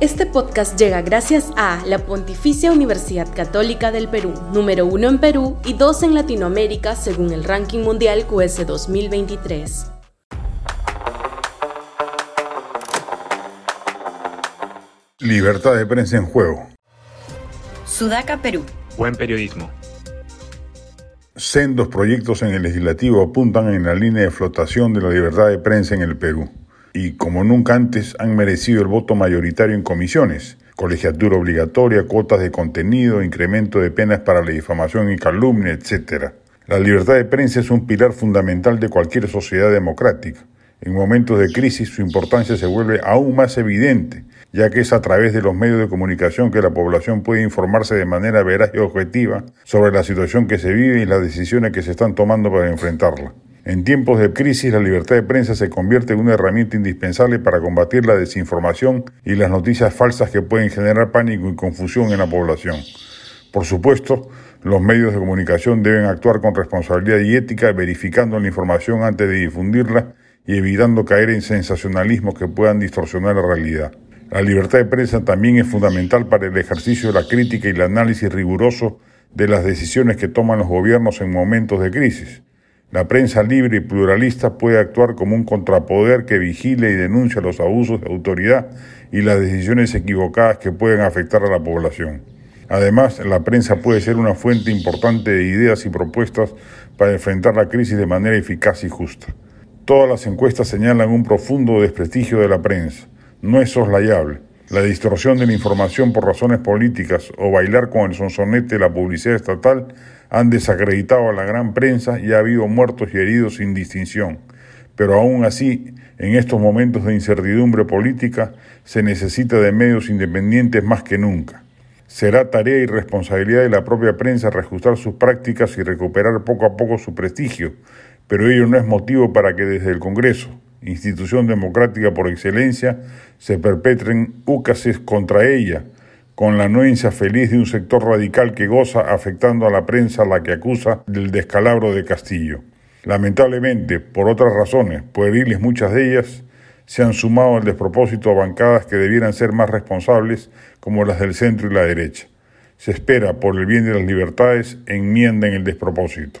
Este podcast llega gracias a la Pontificia Universidad Católica del Perú, número uno en Perú y dos en Latinoamérica según el ranking mundial QS 2023. Libertad de prensa en juego. Sudaca, Perú. Buen periodismo. Sendos proyectos en el legislativo apuntan en la línea de flotación de la libertad de prensa en el Perú y como nunca antes han merecido el voto mayoritario en comisiones, colegiatura obligatoria, cuotas de contenido, incremento de penas para la difamación y calumnia, etc. La libertad de prensa es un pilar fundamental de cualquier sociedad democrática. En momentos de crisis su importancia se vuelve aún más evidente, ya que es a través de los medios de comunicación que la población puede informarse de manera veraz y objetiva sobre la situación que se vive y las decisiones que se están tomando para enfrentarla. En tiempos de crisis, la libertad de prensa se convierte en una herramienta indispensable para combatir la desinformación y las noticias falsas que pueden generar pánico y confusión en la población. Por supuesto, los medios de comunicación deben actuar con responsabilidad y ética, verificando la información antes de difundirla y evitando caer en sensacionalismos que puedan distorsionar la realidad. La libertad de prensa también es fundamental para el ejercicio de la crítica y el análisis riguroso de las decisiones que toman los gobiernos en momentos de crisis. La prensa libre y pluralista puede actuar como un contrapoder que vigile y denuncia los abusos de autoridad y las decisiones equivocadas que pueden afectar a la población. Además, la prensa puede ser una fuente importante de ideas y propuestas para enfrentar la crisis de manera eficaz y justa. Todas las encuestas señalan un profundo desprestigio de la prensa. No es soslayable. La distorsión de la información por razones políticas o bailar con el sonsonete de la publicidad estatal han desacreditado a la gran prensa y ha habido muertos y heridos sin distinción. Pero aún así, en estos momentos de incertidumbre política, se necesita de medios independientes más que nunca. Será tarea y responsabilidad de la propia prensa reajustar sus prácticas y recuperar poco a poco su prestigio, pero ello no es motivo para que desde el Congreso, institución democrática por excelencia, se perpetren úcases contra ella, con la anuencia feliz de un sector radical que goza afectando a la prensa a la que acusa del descalabro de Castillo. Lamentablemente, por otras razones, pueriles muchas de ellas, se han sumado al despropósito a bancadas que debieran ser más responsables, como las del centro y la derecha. Se espera, por el bien de las libertades, enmienden el despropósito.